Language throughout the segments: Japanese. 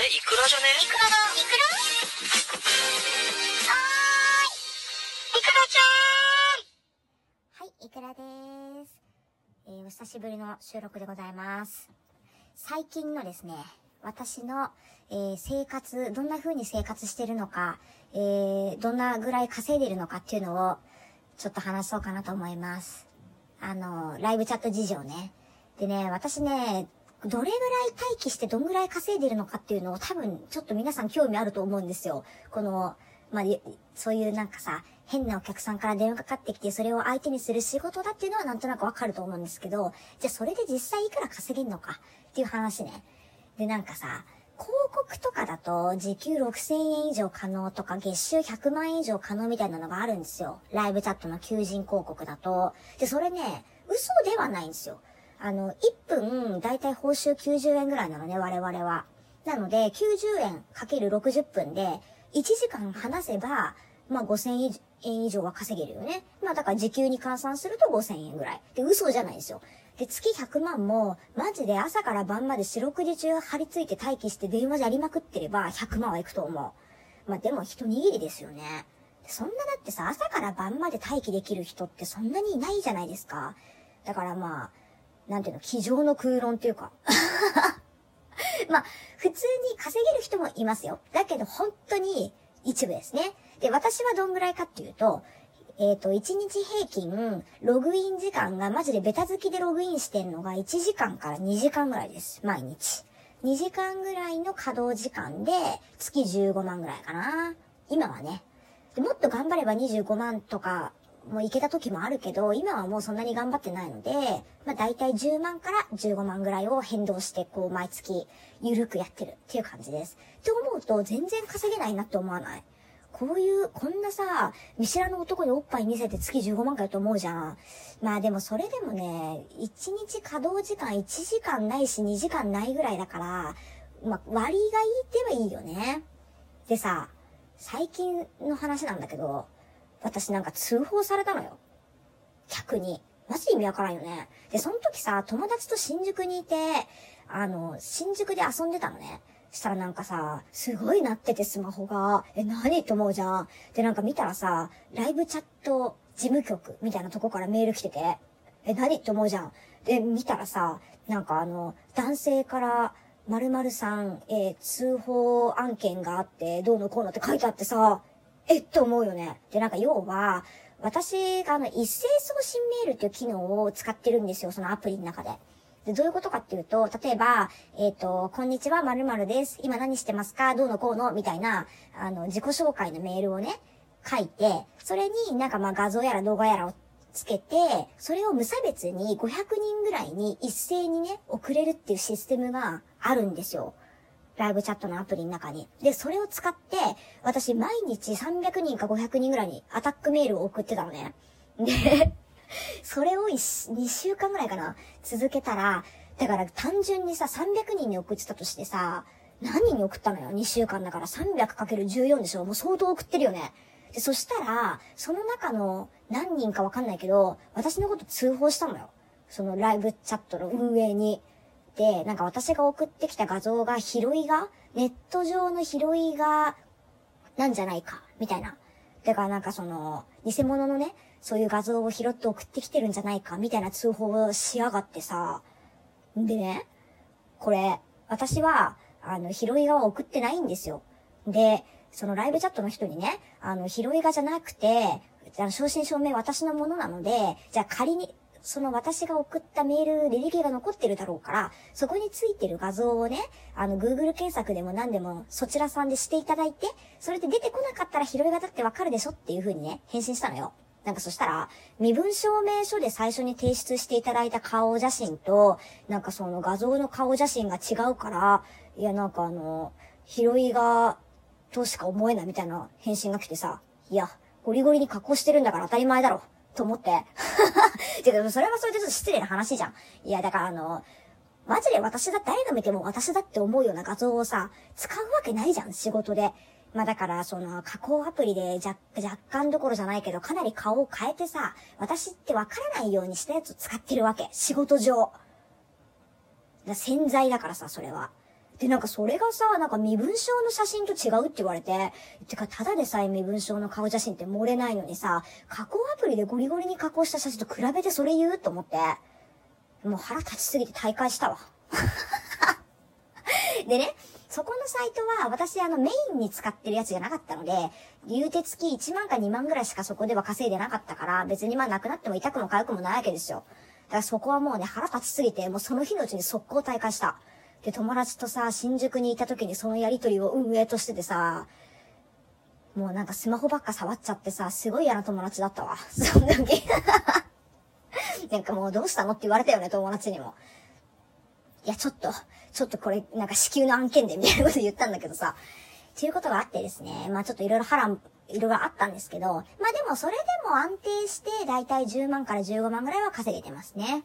れイクラじゃね？イクラだイクラはーいイクラちゃんはい、イクラです。えー、お久しぶりの収録でございます。最近のですね、私の、えー生活、どんな風に生活してるのか、えーどんなぐらい稼いでるのかっていうのを、ちょっと話そうかなと思います。あの、ライブチャット事情ね。でね、私ね、どれぐらい待機してどんぐらい稼いでるのかっていうのを多分ちょっと皆さん興味あると思うんですよ。この、まあ、そういうなんかさ、変なお客さんから電話かかってきてそれを相手にする仕事だっていうのはなんとなくわかると思うんですけど、じゃあそれで実際いくら稼げんのかっていう話ね。で、なんかさ、広告とかだと時給6000円以上可能とか月収100万円以上可能みたいなのがあるんですよ。ライブチャットの求人広告だと。で、それね、嘘ではないんですよ。あの、1分、だいたい報酬90円ぐらいなのね、我々は。なので、90円かける60分で、1時間話せば、まあ5000円以上は稼げるよね。まあだから時給に換算すると5000円ぐらい。で、嘘じゃないですよ。で、月100万も、マジで朝から晩まで四六時中張り付いて待機して電話やりまくってれば100万はいくと思う。まあでも一握りですよね。そんなだってさ、朝から晩まで待機できる人ってそんなにいないじゃないですか。だからまあ、なんていうの、机上の空論っていうか。まあ、普通に稼げる人もいますよ。だけど本当に一部ですね。で、私はどんぐらいかっていうと、えっ、と、1日平均、ログイン時間がマジでベタ付きでログインしてんのが1時間から2時間ぐらいです。毎日。2時間ぐらいの稼働時間で月15万ぐらいかな。今はね。もっと頑張れば25万とかもいけた時もあるけど、今はもうそんなに頑張ってないので、まあ大体10万から15万ぐらいを変動して、こう毎月ゆるくやってるっていう感じです。って思うと全然稼げないなって思わない？こういう、こんなさ、見知らぬ男におっぱい見せて月15万回と思うじゃん。まあでもそれでもね、1日稼働時間1時間ないし2時間ないぐらいだから、まあ割がいいってはいいよね。でさ、最近の話なんだけど、私なんか通報されたのよ。客に。マジ意味わからんよね。で、その時さ、友達と新宿にいて、あの、新宿で遊んでたのね。したらなんかさ、すごい鳴っててスマホが、え、何って思うじゃん。で、なんか見たらさ、ライブチャット事務局みたいなとこからメール来てて、え、何って思うじゃん。で、見たらさ、なんかあの、男性から、〇〇さん、えー通報案件があって、どうのこうのって書いてあってさ、えって思うよね。で、なんか要は、私があの、一斉送信メールっていう機能を使ってるんですよ、そのアプリの中で。で、どういうことかっていうと、例えば、えっ、と、こんにちは、〇〇です。今何してますか？どうのこうの？みたいな、あの、自己紹介のメールをね、書いて、それになんかまあ画像やら動画やらをつけて、それを無差別に500人ぐらいに一斉にね、送れるっていうシステムがあるんですよ。ライブチャットのアプリの中に。で、それを使って、私毎日300人か500人ぐらいにアタックメールを送ってたのね。で、それを2週間ぐらいかな、続けたら、だから単純にさ、300人に送ってたとしてさ、何人に送ったのよ ?2 週間だから 300×14 でしょもう相当送ってるよね。で、そしたら、その中の何人かわかんないけど、私のこと通報したのよ。そのライブチャットの運営に。で、なんか私が送ってきた画像が拾いが、ネット上の拾いが、なんじゃないか、みたいな。だからなんかその、偽物のね、そういう画像を拾って送ってきてるんじゃないか、みたいな通報をしやがってさ。でね、これ、私は、あの、拾い画は送ってないんですよ。で、そのライブチャットの人にね、あの、拾い画じゃなくて、あの、正真正銘私のものなので、じゃあ仮に、その私が送ったメール、履歴が残ってるだろうから、そこについてる画像をね、あの、Google 検索でも何でもそちらさんでしていただいて、それで出てこなかったら拾い画だってわかるでしょっていう風にね、返信したのよ。なんかそしたら、身分証明書で最初に提出していただいた顔写真と、なんかその画像の顔写真が違うから、いやなんかあの、拾い画としか思えないみたいな返信が来てさ、いや、ゴリゴリに加工してるんだから当たり前だろ、と思って。てか、それはそれでちょっと失礼な話じゃん。いや、だからあの、マジで私だ、誰が見ても私だって思うような画像をさ、使うわけないじゃん、仕事で。まあだから、その、加工アプリで若若干どころじゃないけど、かなり顔を変えてさ、私ってわからないようにしたやつを使ってるわけ。仕事上。だ洗剤だからさ、それは。で、なんかそれがさ、なんか身分証の写真と違うって言われて、てか、ただでさえ身分証の顔写真って漏れないのにさ、加工アプリでゴリゴリに加工した写真と比べてそれ言うと思って、もう腹立ちすぎて大会したわ。でね、そこのサイトは私あのメインに使ってるやつじゃなかったので、言うて月1万か2万ぐらいしかそこでは稼いでなかったから、別にまあなくなっても痛くも痒くもないわけですよ。だからそこはもうね、腹立ちすぎて、もうその日のうちに速攻大会した。で、友達とさ、新宿にいた時にそのやりとりを運営としててさ、もうなんかスマホばっか触っちゃってさ、すごい嫌な友達だったわ。そんな時。なんかもうどうしたのって言われたよね、友達にも。いや、ちょっと、ちょっとこれ、なんか支給の案件でみたいなこと言ったんだけどさ、っていうことがあってですね、まあちょっといろいろ波乱、いろいろあったんですけど、まあでもそれでも安定して、だいたい10万から15万ぐらいは稼げてますね。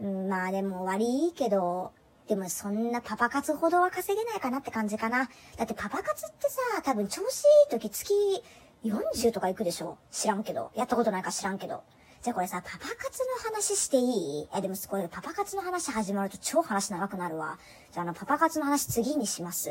うん、まあでも悪いけど、でもそんなパパ活ほどは稼げないかなって感じかな。だってパパ活ってさ、多分調子いい時月40とか行くでしょ？知らんけど。やったことないか知らんけど。じゃあこれさ、パパ活の話していい？えでもこれパパ活の話始まると超話長くなるわ。じゃああのパパ活の話次にします。